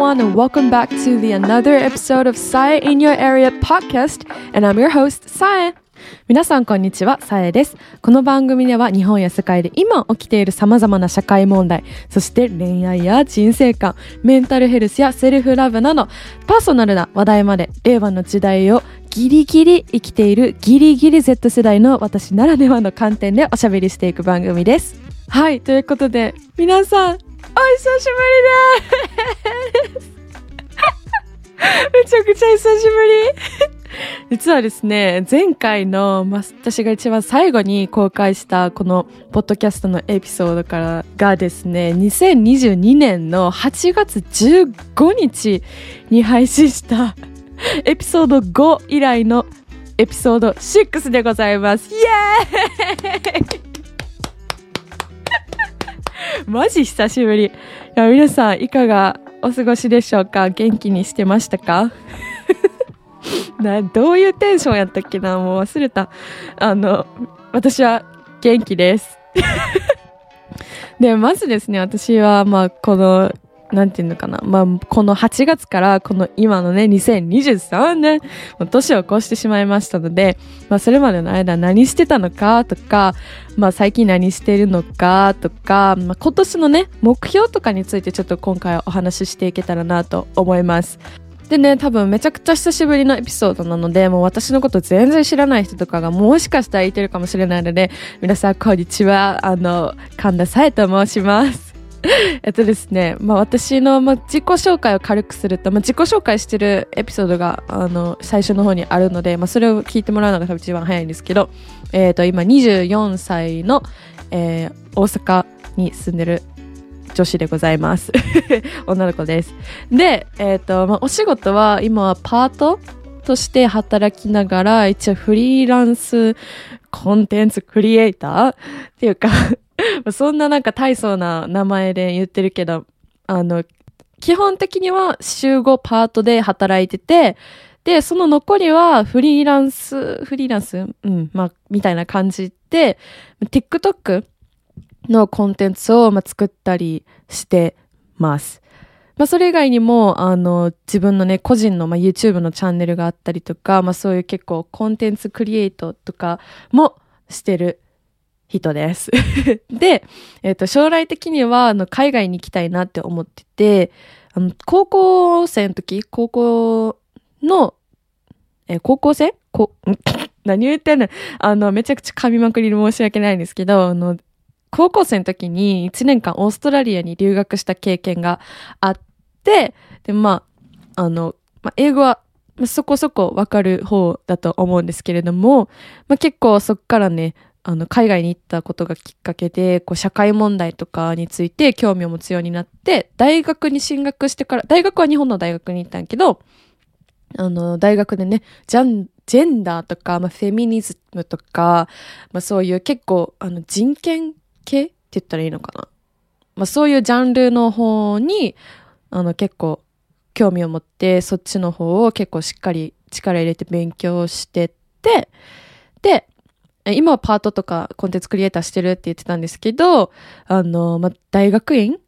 everyone, and welcome back to the another episode of Sae in Your Area podcast. And I'm your host, Sae. 皆さんこんにちは、さえです。この番組では日本や世界で今起きている様々な社会問題、そして恋愛や人生観、メンタルヘルスやセルフラブなど、パーソナルな話題まで令和の時代をギリギリ生きているギリギリ Z 世代の私ならではの観点でおしゃべりしていく番組です。はい、ということで、皆さん、お久しぶりです。めちゃくちゃ久しぶり。実はですね、前回の、ま、私が一番最後に公開したこのポッドキャストのエピソードからがですね、2022年の8月15日に配信したエピソード5以来のエピソード6でございます。イエーイ！マジ久しぶり。いや、皆さんいかがお過ごしでしょうか？元気にしてましたか？な、どういうテンションやったっけな？もう忘れた。あの、私は元気です。で、まずですね、私は、まあ、この、なんていうのかな。まあ、この8月からこの今のね、2023年、年を越してしまいましたので、まあ、それまでの間何してたのかとか、まあ、最近何してるのかとか、まあ、今年のね、目標とかについてちょっと今回お話ししていけたらなと思います。でね、多分めちゃくちゃ久しぶりのエピソードなので、もう私のこと全然知らない人とかがもしかしたらいてるかもしれないので、皆さんこんにちは。あの、神田さえと申します。えっとですね、まあ私の、まあ、自己紹介を軽くすると、まあ自己紹介してるエピソードが、あの、最初の方にあるので、まあそれを聞いてもらうのが多分一番早いんですけど、えっ、ー、と、今24歳の、えー、大阪に住んでる女子でございます。女の子です。で、えっ、ー、と、まあ、お仕事は今はパートとして働きながら、一応フリーランスコンテンツクリエイターっていうか そんななんか大層な名前で言ってるけど、あの、基本的には週5パートで働いてて、で、その残りはフリーランス、フリーランス？うん、まあ、みたいな感じで、TikTok のコンテンツを、まあ、作ったりしてます。まあ、それ以外にも、あの、自分のね、個人の、まあ、YouTube のチャンネルがあったりとか、まあ、そういう結構コンテンツクリエイトとかもしてる人です。で、えっ、ー、と、将来的には、あの、海外に行きたいなって思ってて、あの、高校生の時、高校の、えー、高校生？こ、何言ってんの？あの、めちゃくちゃ噛みまくりで申し訳ないんですけど、あの、高校生の時に1年間オーストラリアに留学した経験があって、で、まあ、あの、まあ、英語はそこそこわかる方だと思うんですけれども、まあ、結構そっからね、あの、海外に行ったことがきっかけで、こう、社会問題とかについて興味を持つようになって、大学に進学してから、大学は日本の大学に行ったんけど、あの、大学でね、ジャン、ジェンダーとか、まあ、フェミニズムとか、まあ、そういう結構、あの、人権系って言ったらいいのかな。まあそういうジャンルの方に、あの結構興味を持って、そっちの方を結構しっかり力入れて勉強してって、で、今はパートとかコンテンツクリエイターしてるって言ってたんですけど、あの、ま、大学院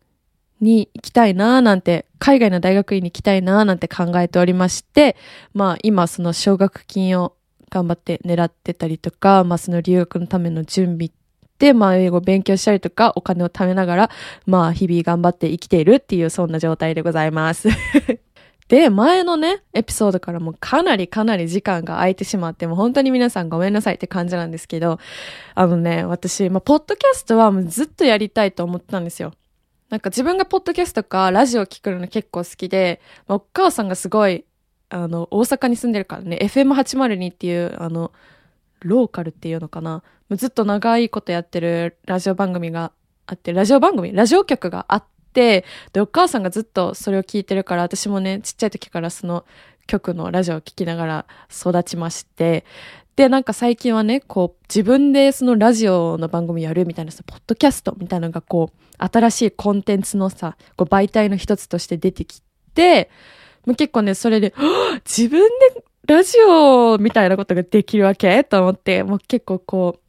に行きたいなーなんて、海外の大学院に行きたいなーなんて考えておりまして、まあ今その奨学金を頑張って狙ってたりとか、まあその留学のための準備で、まあ、英語勉強したりとか、お金を貯めながら、まあ、日々頑張って生きているっていう、そんな状態でございます。で、前のね、エピソードからもかなりかなり時間が空いてしまって、もう本当に皆さんごめんなさいって感じなんですけど、あのね、私、まあ、ポッドキャストはもうずっとやりたいと思ったんですよ。なんか自分がポッドキャストかラジオ聞くの結構好きで、まあ、お母さんがすごい、あの、大阪に住んでるからね、FM802 っていう、あの、ローカルっていうのかな。ずっと長いことやってるラジオ番組があって、ラジオ番組？ラジオ局があって、で、お母さんがずっとそれを聞いてるから、私もね、ちっちゃい時からその曲のラジオを聴きながら育ちまして、で、なんか最近はね、こう、自分でそのラジオの番組やるみたいなさ、ポッドキャストみたいなのがこう、新しいコンテンツのさ、こう媒体の一つとして出てきて、結構ね、それで、自分でラジオみたいなことができるわけ？と思って、もう結構こ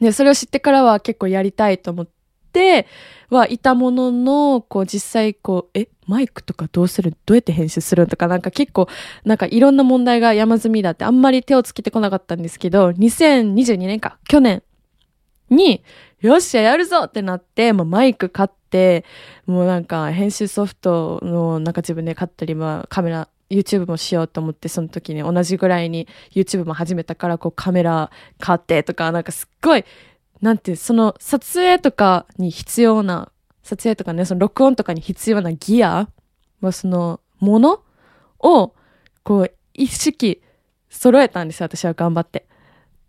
う、ね、それを知ってからは結構やりたいと思ってってはいたものの、こう実際こう、え、マイクとかどうするどうやって編集するとかなんか結構、なんかいろんな問題が山積みだってあんまり手をつけてこなかったんですけど、2022年か、去年に、よっしゃ、やるぞってなって、もうマイク買って、もうなんか編集ソフトのなんか自分で買ったり、まあカメラ、YouTube もしようと思って、その時に同じぐらいに YouTube も始めたから、こうカメラ買ってとか、なんかすっごい、なんて、その撮影とかに必要な、撮影とかね、その録音とかに必要なギア、まあその、ものを、こう、一式揃えたんですよ、私は頑張って。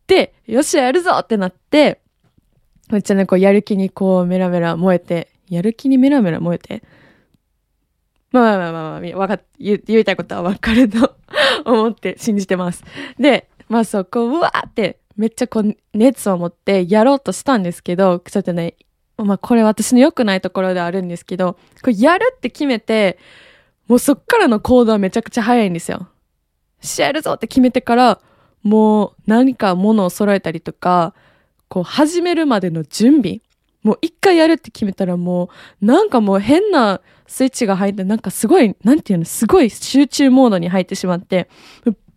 で、よし、やるぞってなって、めっちゃね、こう、やる気にこう、メラメラ燃えて、やる気にメラメラ燃えて、まあまあまあまあ、わか言、言いたいことはわかると 思って信じてます。で、まあそ、こ、うわーって、めっちゃこう、熱を持ってやろうとしたんですけど、ちょっとね、まあこれ私の良くないところではあるんですけど、これやるって決めて、もうそっからの行動はめちゃくちゃ早いんですよ。しやるぞって決めてから、もう何か物を揃えたりとか、こう始めるまでの準備。もう一回やるって決めたらもう、なんかもう変なスイッチが入って、なんかすごい、なんていうの、すごい集中モードに入ってしまって、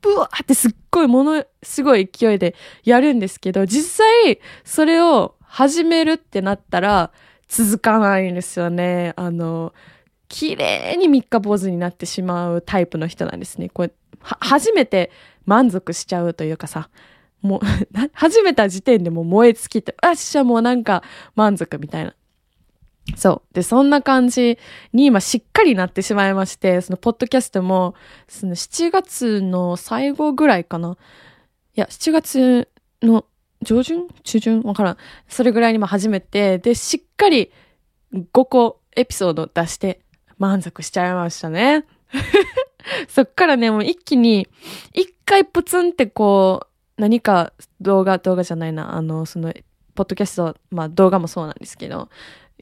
ブワーってすっごいもの、すごい勢いでやるんですけど、実際、それを始めるってなったら、続かないんですよね。あの、綺麗に三日坊主になってしまうタイプの人なんですね。これ、初めて満足しちゃうというかさ、もう 始めた時点でもう燃え尽きて、あっしゃ、もうなんか満足みたいな。そう。で、そんな感じに今しっかりなってしまいまして、そのポッドキャストも、その7月の最後ぐらいかな。いや、7月の上旬？中旬？わからん。それぐらいにも始めて、で、しっかり5個エピソード出して満足しちゃいましたね。そっからね、もう一気に、一回プツンってこう、何か動画、動画じゃないな、あの、その、ポッドキャスト、まあ動画もそうなんですけど、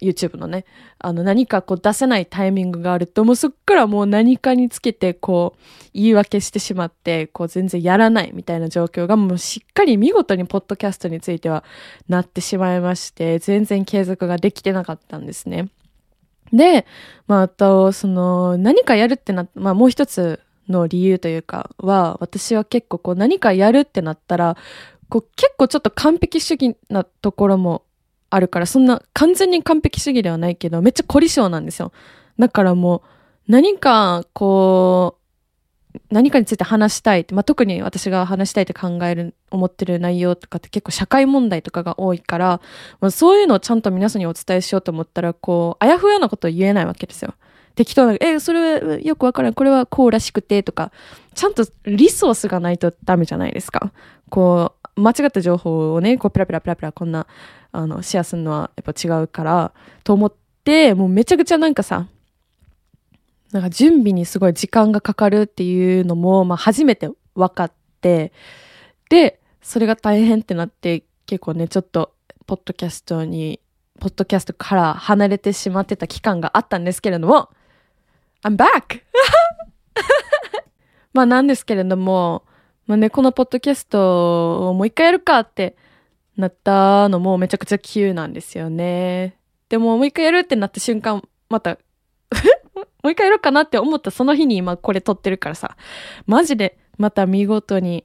YouTube のね、あの何かこう出せないタイミングがあると、もうそっからもう何かにつけてこう言い訳してしまって、こう全然やらないみたいな状況がもうしっかり見事にポッドキャストについてはなってしまいまして、全然継続ができてなかったんですね。で、まあ、あと、その、何かやるってなまあもう一つの理由というかは、私は結構こう何かやるってなったら、こう結構ちょっと完璧主義なところもあるから、そんな完全に完璧主義ではないけど、めっちゃ凝り性なんですよ。だからもう、何かこう、何かについて話したいって、まあ、特に私が話したいって考える、思ってる内容とかって結構社会問題とかが多いから、まあ、そういうのをちゃんと皆さんにお伝えしようと思ったら、こう、あやふやなことを言えないわけですよ。適当な、え、それよくわからん、これはこうらしくてとか、ちゃんとリソースがないとダメじゃないですか。こう、間違った情報をね、こう、ペラペラペラペラこんな、あの、シェアするのはやっぱ違うから、と思って、もうめちゃくちゃなんかさ、なんか準備にすごい時間がかかるっていうのも、まあ初めて分かって、で、それが大変ってなって、結構ね、ちょっと、ポッドキャストに、ポッドキャストから離れてしまってた期間があったんですけれども、I'm back! まあなんですけれども、まあね、このポッドキャストをもう一回やるかってなったのもめちゃくちゃ急なんですよね。でももう一回やるってなった瞬間、また もう一回やろうかなって思ったその日に今これ撮ってるからさ、マジでまた見事に、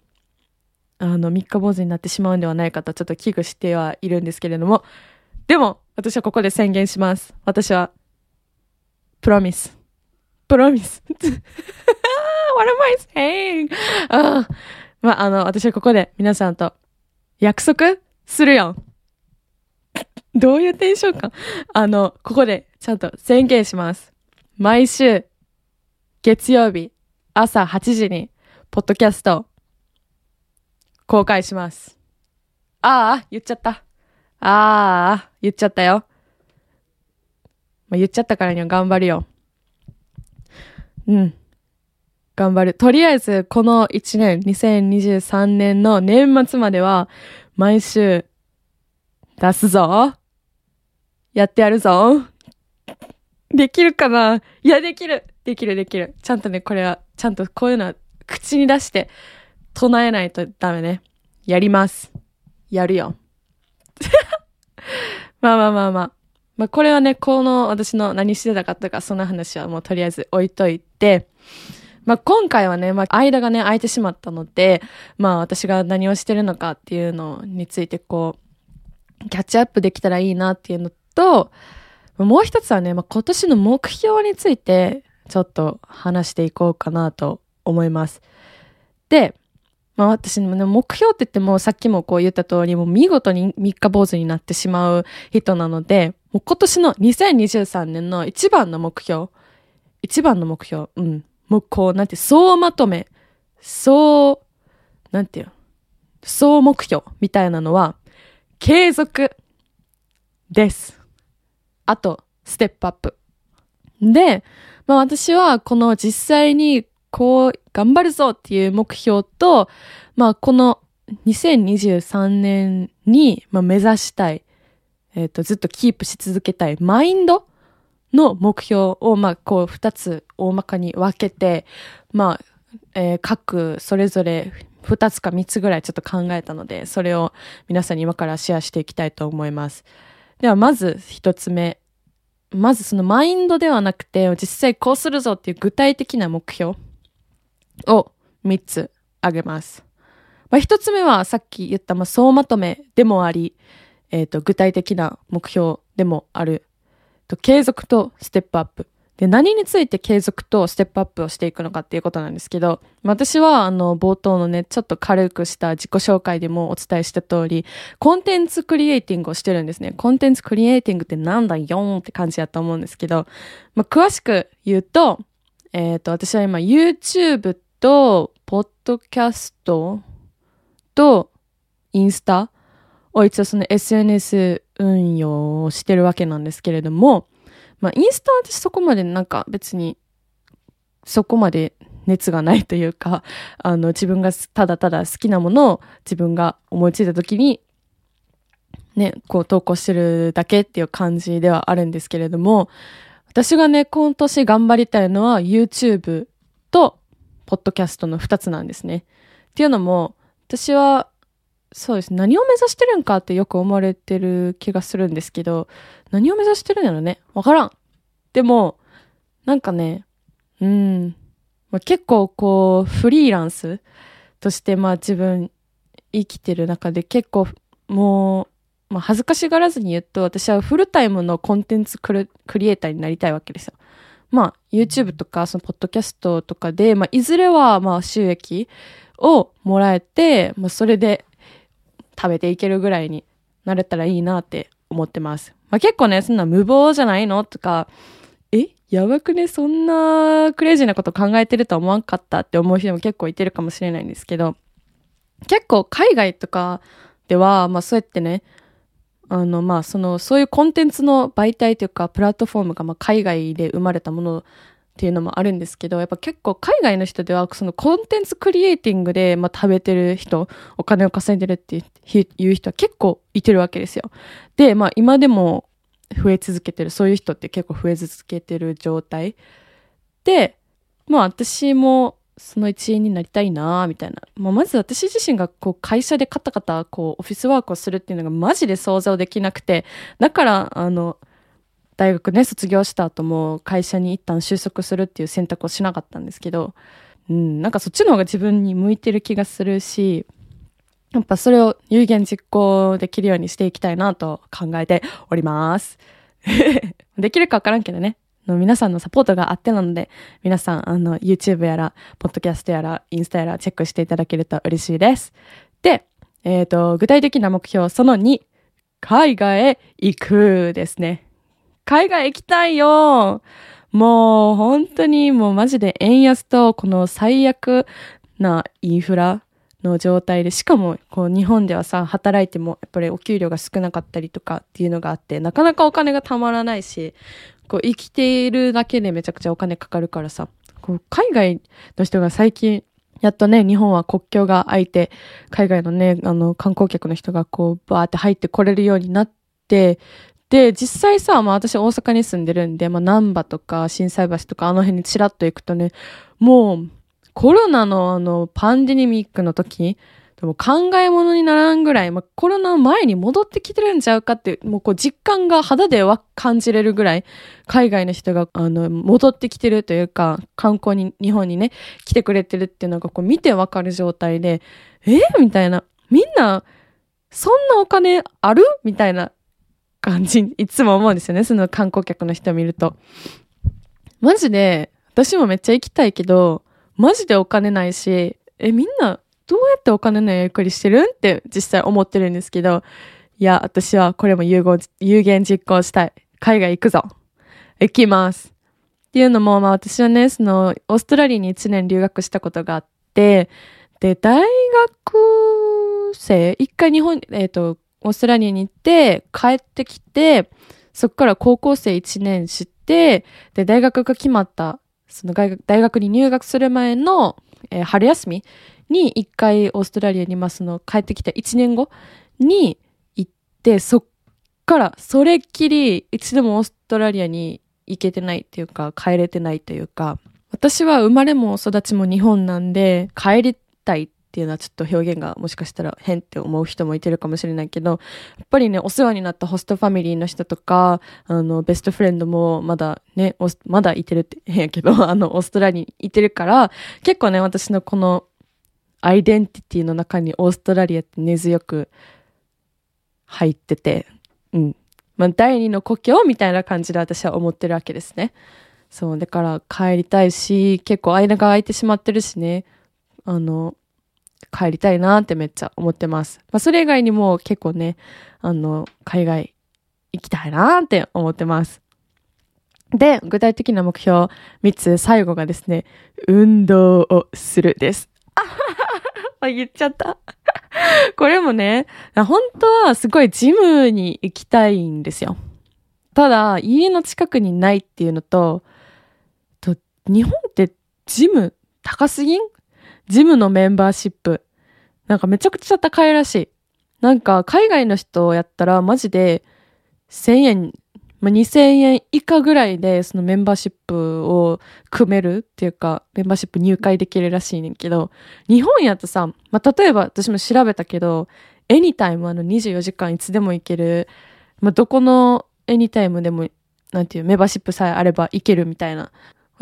あの、三日坊主になってしまうんではないかとちょっと危惧してはいるんですけれども、でも、私はここで宣言します。私は、プロミス。プロミス。What am I saying? あまあ、あの、私はここで皆さんと約束するよ。どういうテンションか。あの、ここでちゃんと宣言します。毎週、月曜日、朝8時に、ポッドキャスト、公開します。ああ、言っちゃった。ああ、言っちゃったよ。まあ、言っちゃったからには頑張るよ。うん。頑張る。とりあえず、この1年、2023年の年末までは、毎週、出すぞ。やってやるぞ。できるかな？いや、できる。できる、できる。ちゃんとね、これは、ちゃんとこういうのは、口に出して、唱えないとダメね。やります。やるよ。まあまあまあまあ。まあ、これはね、この私の何してたかとか、その話はもうとりあえず置いといて、まあ、今回はね、まあ、間がね、空いてしまったので、まあ、私が何をしてるのかっていうのについて、こう、キャッチアップできたらいいなっていうのと、もう一つはね、まあ、今年の目標について、ちょっと話していこうかなと思います。で、まあ私もね、目標って言ってもさっきもこう言った通り、もう見事に三日坊主になってしまう人なので、もう今年の2023年の一番の目標、一番の目標、うん。もうこう、なんて、総まとめ、総、なんていう総目標みたいなのは、継続です。あと、ステップアップ。で、まあ私はこの実際にこう頑張るぞっていう目標と、まあこの2023年に、まあ、目指したい、えっ、ー、と、ずっとキープし続けたいマインドの目標を、まあこう二つ大まかに分けて、まあ、えー、各それぞれ二つか三つぐらいちょっと考えたので、それを皆さんに今からシェアしていきたいと思います。ではまず一つ目。まずそのマインドではなくて、実際こうするぞっていう具体的な目標を3つ挙げます。まあ、1つ目はさっき言った、まあ、総まとめでもあり、えっ、ー、と、具体的な目標でもある。と継続とステップアップ。で、何について継続とステップアップをしていくのかっていうことなんですけど、私はあの冒頭のね、ちょっと軽くした自己紹介でもお伝えした通り、コンテンツクリエイティングをしてるんですね。コンテンツクリエイティングってなんだよんって感じだと思うんですけど、まあ、詳しく言うと、えっ、ー、と、私は今 YouTube と、ポッドキャストと、インスタを一応その SNS 運用をしてるわけなんですけれども、まあ、インスタは私そこまでなんか別に、そこまで熱がないというか、あの、自分がただただ好きなものを自分が思いついた時に、ね、こう投稿してるだけっていう感じではあるんですけれども、私がね、今年頑張りたいのは YouTube と、ポッドキャストの2つなんですね。っていうのも、私はそうです。何を目指してるんかってよく思われてる気がするんですけど、何を目指してるんやろねわからん。でも、なんかね、うん、まあ、結構こう、フリーランスとしてまあ自分生きてる中で結構もう、まあ恥ずかしがらずに言うと、私はフルタイムのコンテンツクリエイターになりたいわけですよ。まあ YouTube とかそのポッドキャストとかで、まあいずれはまあ収益をもらえて、まあそれで食べていけるぐらいになれたらいいなって思ってます。まあ、結構ね、そんな無謀じゃないのとか、えやばくね？そんなクレイジーなこと考えてるとは思わんかったって思う人も結構いてるかもしれないんですけど、結構海外とかでは、まあそうやってね、あの、まあその、そういうコンテンツの媒体というか、プラットフォームがま海外で生まれたものっていうのもあるんですけど、やっぱ結構海外の人では、そのコンテンツクリエイティングで、まあ、食べてる人、お金を稼いでるっていう人は結構いてるわけですよ。で、まあ今でも増え続けてる、そういう人って結構増え続けてる状態。で、まあ私もその一員になりたいなみたいな。まあ、まず私自身がこう会社でカタカタこうオフィスワークをするっていうのがマジで想像できなくて、だからあの、大学ね、卒業した後も会社に一旦就職するっていう選択をしなかったんですけど、うん、なんかそっちの方が自分に向いてる気がするし、やっぱそれを有言実行できるようにしていきたいなと考えております。できるかわからんけどね。の皆さんのサポートがあってなので、皆さん、あの、YouTube やら、ポッドキャストやら、インスタやらチェックしていただけると嬉しいです。で、えっ、ー、と、具体的な目標、その2、海外へ行くですね。海外行きたいよ。もう本当にもうマジで円安とこの最悪なインフラの状態で、しかもこう日本ではさ、働いてもやっぱりお給料が少なかったりとかっていうのがあって、なかなかお金がたまらないし、こう生きているだけでめちゃくちゃお金かかるからさ、こう海外の人が最近やっとね、日本は国境が開いて、海外のね、あの、観光客の人がこう、バーって入ってこれるようになって、で、実際さ、まあ私大阪に住んでるんで、まあ南波とか震災橋とかあの辺にチラッと行くとね、もうコロナのあのパンデミックの時でも考え物にならんぐらい、まあ、コロナ前に戻ってきてるんちゃうかって、もうこう実感が肌で感じれるぐらい、海外の人が、あの、戻ってきてるというか、観光に、日本にね、来てくれてるっていうのがこう見てわかる状態で、えみたいな。みんな、そんなお金ある？みたいな。感じ、いつも思うんですよね。その観光客の人を見ると。マジで、私もめっちゃ行きたいけど、マジでお金ないし、え、みんなどうやってお金のやりくりしてるんって実際思ってるんですけど、いや、私はこれも有言、有言実行したい。海外行くぞ。行きます。っていうのも、まあ私はね、その、オーストラリアに1年留学したことがあって、で、大学生、一回日本、えっ、ー、と、オーストラリアに行って、帰ってきて、そこから高校生1年知って、で、大学が決まった、その大学に入学する前の、えー、春休みに一回オーストラリアにますの帰ってきた1年後に行って、そっからそれっきり一度もオーストラリアに行けてないっていうか帰れてないというか、私は生まれも育ちも日本なんで帰りたいていうのはちょっと表現がもしかしたら変って思う人もいてるかもしれないけど、やっぱりね、お世話になったホストファミリーの人とか、あの、ベストフレンドもまだね、まだいてるって変やけど、あの、オーストラリアにいてるから、結構ね、私のこのアイデンティティの中にオーストラリアって根強く入ってて、うん。まあ、第二の故郷みたいな感じで私は思ってるわけですね。そう、だから帰りたいし、結構間が空いてしまってるしね、あの、帰りたいなってめっちゃ思ってます。まあ、それ以外にも結構ね、あの、海外行きたいなって思ってます。で、具体的な目標3つ、最後がですね、運動をするです。あ、言っちゃった。これもね、本当はすごいジムに行きたいんですよ。ただ、家の近くにないっていうのと、と日本ってジム高すぎん？ジムのメンバーシップ。なんかめちゃくちゃ高いらしい。なんか海外の人やったらマジで1000円まあ、2000円以下ぐらいでそのメンバーシップを組めるっていうか、メンバーシップ入会できるらしいねんけど、日本やとさ、まあ、例えば私も調べたけど、エニタイムあの24時間いつでも行ける、まあ、どこのエニタイムでも、なんていう、メンバーシップさえあれば行けるみたいな。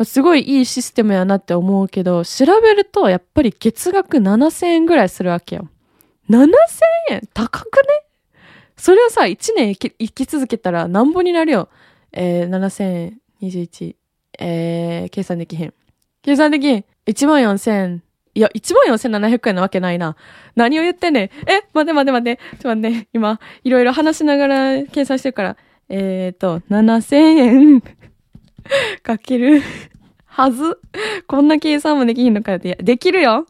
すごいいいシステムやなって思うけど、調べるとやっぱり月額7000円ぐらいするわけよ。7000円？高くね？それをさ、1年生き続けたらなんぼになるよ。えー、7021、えー、計算できへん。計算できへん。14000、いや、14700円なわけないな。何を言ってんねん。え、待て待て待て。ちょっと待って。今、いろいろ話しながら計算してるから。えーと、7000円かけるはず。こんな計算もできんのかよって。できるよ。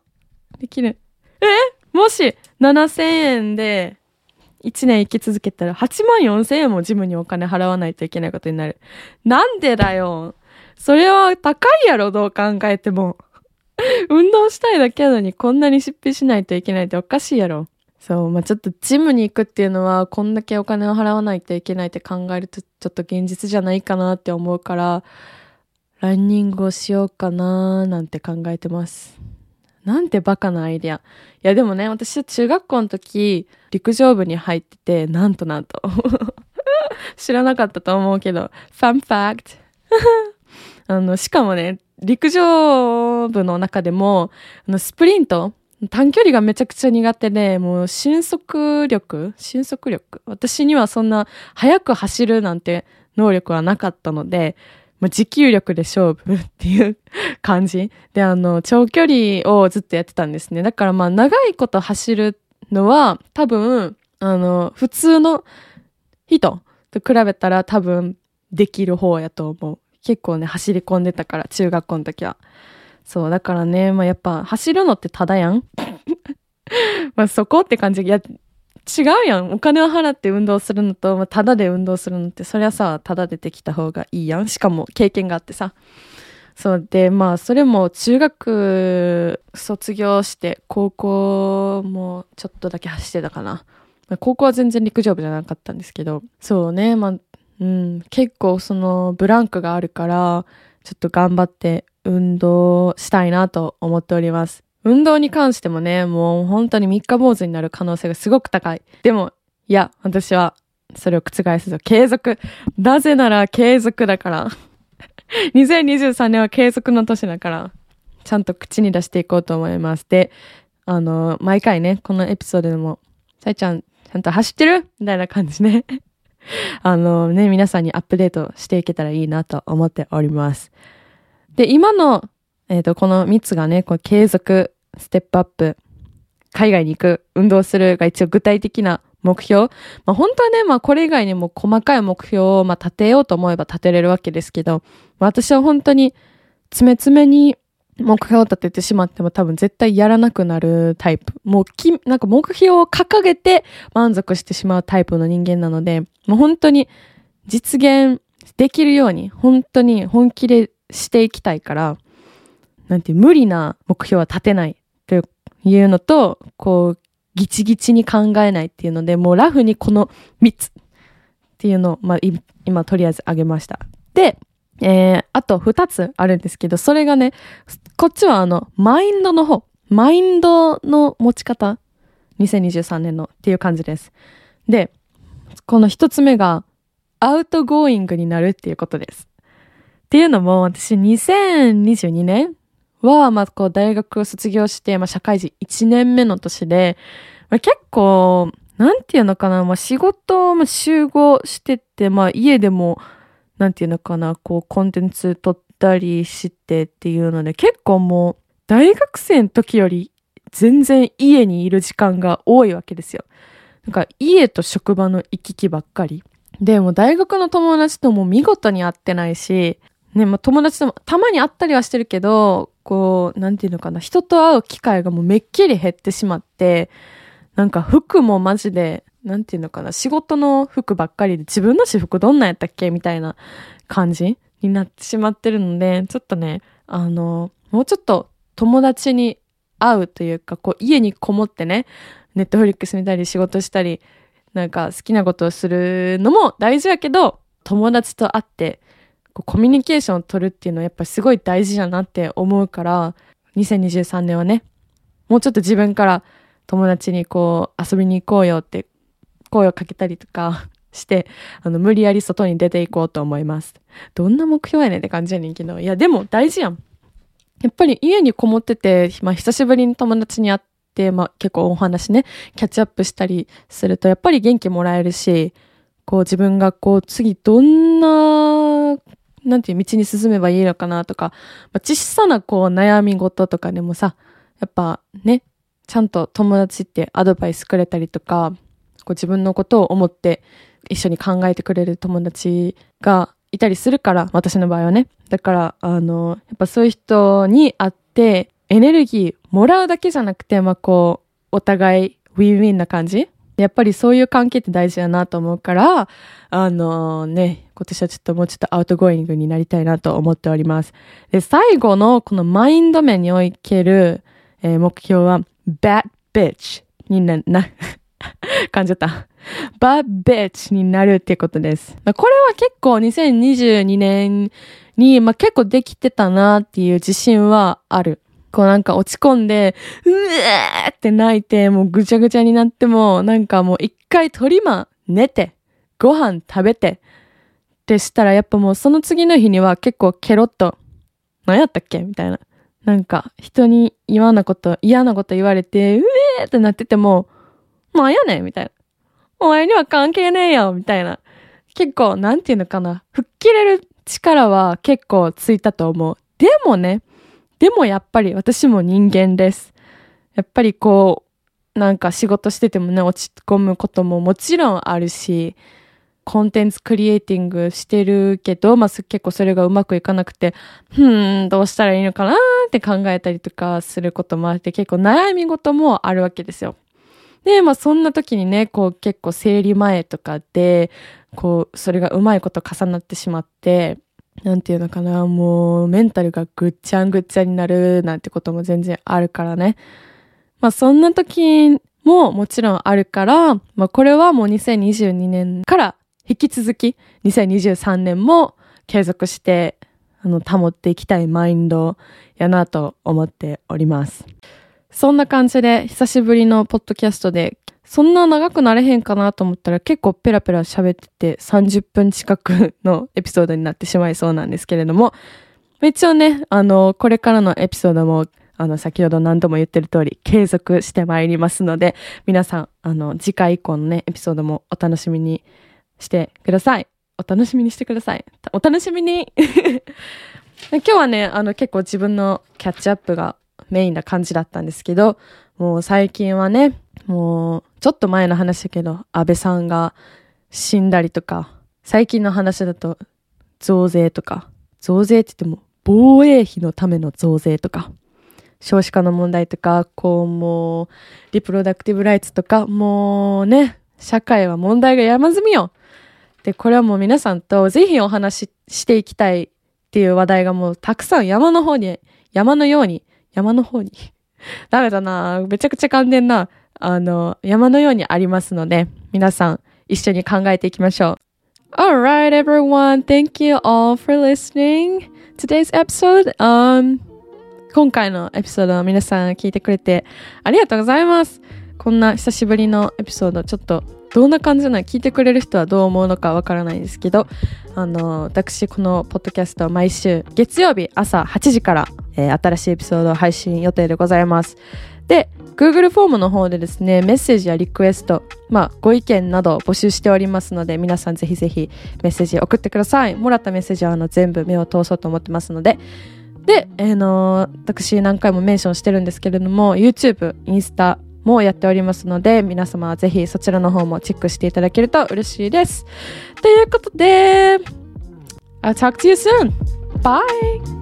できる。え？もし、7000円で、1年生き続けたら8万4千円もジムにお金払わないといけないことになる。なんでだよ。それは高いやろ、どう考えても。運動したいだけなのにこんなに出費しないといけないっておかしいやろ。そう、まあ、ちょっとジムに行くっていうのは、こんだけお金を払わないといけないって考えると、ちょっと現実じゃないかなって思うから、ランニングをしようかなーなんて考えてます。なんてバカなアイディア。いやでもね、私は中学校の時、陸上部に入ってて、なんとなんと。知らなかったと思うけど、ファンファクト。あの、しかもね、陸上部の中でも、あの、スプリント、短距離がめちゃくちゃ苦手で、もう瞬速力瞬速力私にはそんな速く走るなんて能力はなかったので、まあ、持久力で勝負っていう感じ。で、あの、長距離をずっとやってたんですね。だからまあ、長いこと走るのは、多分、あの、普通の人と比べたら多分、できる方やと思う。結構ね、走り込んでたから、中学校の時は。そう、だからね、まあやっぱ、走るのってただやん まあそこって感じ。いや、違うやん。お金を払って運動するのと、まあ、ただで運動するのって、そりゃさ、ただでできた方がいいやん。しかも経験があってさ。そうで、まあ、それも中学卒業して、高校もちょっとだけ走ってたかな。まあ高校は全然陸上部じゃなかったんですけど、そうね、まあ、うん、結構そのブランクがあるから、ちょっと頑張って運動したいなと思っております。運動に関してもね、もう本当に三日坊主になる可能性がすごく高い。でも、いや、私はそれを覆すぞ。継続。なぜなら継続だから。2023年は継続の年だから、ちゃんと口に出していこうと思います。で、あの、毎回ね、このエピソードでも、さいちゃん、ちゃんと走ってる？みたいな感じね。あのね、皆さんにアップデートしていけたらいいなと思っております。で、今のえっ、ー、と、この3つがね、こう継続、ステップアップ、海外に行く、運動するが一応具体的な目標。まあ本当はね、まあこれ以外にも細かい目標をまあ立てようと思えば立てれるわけですけど、まあ私は本当に詰め詰めに目標を立ててしまっても多分絶対やらなくなるタイプ。もうき、なんか目標を掲げて満足してしまうタイプの人間なので、もう本当に実現できるように、本当に本気でしていきたいから、なんていう、無理な目標は立てないというのと、こう、ギチギチに考えないっていうので、もうラフにこの3つっていうのを、まあ、今とりあえずあげました。で、えー、あと2つあるんですけど、それがね、こっちはあの、マインドの方、マインドの持ち方、2023年のっていう感じです。で、この1つ目が、 outgoing になるっていうことです。っていうのも、私2022年は、まあ、こう、大学を卒業して、まあ、社会人1年目の年で、まあ、結構、なんていうのかな、まあ、仕事も集合してて、まあ、家でも、なんていうのかな、こう、コンテンツ撮ったりしてっていうので、結構もう、大学生の時より全然家にいる時間が多いわけですよ。なんか、家と職場の行き来ばっかり。で、も大学の友達とも見事に会ってないし、ね、まあ、友達ともたまに会ったりはしてるけど、こう、なんていうのかな、人と会う機会がもうめっきり減ってしまって、なんか服もマジで、なんていうのかな、仕事の服ばっかりで自分の私服どんなんやったっけ？みたいな感じになってしまってるので、ちょっとね、あの、もうちょっと友達に会うというか、こう家にこもってね、ネットフリックス見たり仕事したり、なんか好きなことをするのも大事やけど、友達と会ってこうコミュニケーションを取るっていうのはやっぱすごい大事だなって思うから、2023年はね、もうちょっと自分から友達にこう遊びに行こうよって声をかけたりとかして、あの、無理やり外に出ていこうと思います。どんな目標やねんって感じやねんけど、いやでも大事やん。やっぱり家にこもってて、まあ久しぶりに友達に会って、まあ結構お話ね、キャッチアップしたりすると、やっぱり元気もらえるし、こう自分がこう次どんななんていう道に進めばいいのかなとか、まあ、小さなこう悩み事とかでもさ、やっぱね、ちゃんと友達ってアドバイスくれたりとか、こう自分のことを思って一緒に考えてくれる友達がいたりするから、私の場合はね。だから、あの、やっぱそういう人に会って、エネルギーもらうだけじゃなくて、まあこう、お互いウィンウィンな感じやっぱりそういう関係って大事だなと思うから、あのね、今年はちょっともうちょっと outgoing になりたいなと思っております。で、最後のこのマインド面における、えー、目標は bad bitch にな、な、感じゃった。bad bitch になるってことです。これは結構2022年に、まあ、結構できてたなっていう自信はある。こうなんか落ち込んで、うえーって泣いて、もうぐちゃぐちゃになっても、なんかもう一回トリマ寝て、ご飯食べて、ってしたらやっぱもうその次の日には結構ケロッと、何やったっけ？みたいな。なんか人に嫌なこと、嫌なこと言われて、うえーってなってても、なんやねんみたいな。お前には関係ねえよみたいな。結構、なんていうのかな。吹っ切れる力は結構ついたと思う。でもね、でもやっぱり私も人間です。やっぱりこう、なんか仕事しててもね、落ち込むことももちろんあるし、コンテンツクリエイティングしてるけど、まあ、結構それがうまくいかなくて、ふーん、どうしたらいいのかなって考えたりとかすることもあって、結構悩み事もあるわけですよ。で、まあそんな時にね、こう結構生理前とかで、こう、それがうまいこと重なってしまって、なんていうのかな、もうメンタルがぐっちゃんぐっちゃになるなんてことも全然あるからね。まあそんな時ももちろんあるから、まあこれはもう2022年から引き続き2023年も継続してあの保っていきたいマインドやなと思っております。そんな感じで久しぶりのポッドキャストでそんな長くなれへんかなと思ったら結構ペラペラ喋ってて30分近くのエピソードになってしまいそうなんですけれども、一応ね、あの、これからのエピソードも、あの、先ほど何度も言ってる通り継続してまいりますので、皆さん、あの、次回以降のね、エピソードもお楽しみにしてください。お楽しみにしてください。お楽しみに 今日はね、あの結構自分のキャッチアップがメインな感じだったんですけど、もう最近はね、もうちょっと前の話だけど、安倍さんが死んだりとか、最近の話だと増税とか、増税って言っても防衛費のための増税とか、少子化の問題とか、こうもう、リプロダクティブライツとか、もうね、社会は問題が山積みよ。で、これはもう皆さんとぜひお話ししていきたいっていう話題がもうたくさん山の方に、山のように、山の方に。ダメだなめちゃくちゃ噛んでんな。あの、山のようにありますので、皆さん一緒に考えていきましょう。Alright, everyone. Thank you all for listening. Today's episode, um, 今回のエピソードを皆さん聞いてくれてありがとうございます。こんな久しぶりのエピソード、ちょっとどんな感じなの聞いてくれる人はどう思うのかわからないんですけど、あの、私このポッドキャスト毎週月曜日朝8時から、えー、新しいエピソードを配信予定でございます。で、Google フォームの方でですね、メッセージやリクエスト、まあ、ご意見など募集しておりますので、皆さんぜひぜひメッセージ送ってください。もらったメッセージはあの全部目を通そうと思ってますので、で、えー、のー、私何回もメンションしてるんですけれども、YouTube、インスタ、もやっておりますので、皆様はぜひそちらの方もチェックしていただけると嬉しいです。ということで、I'll talk to you soon! Bye!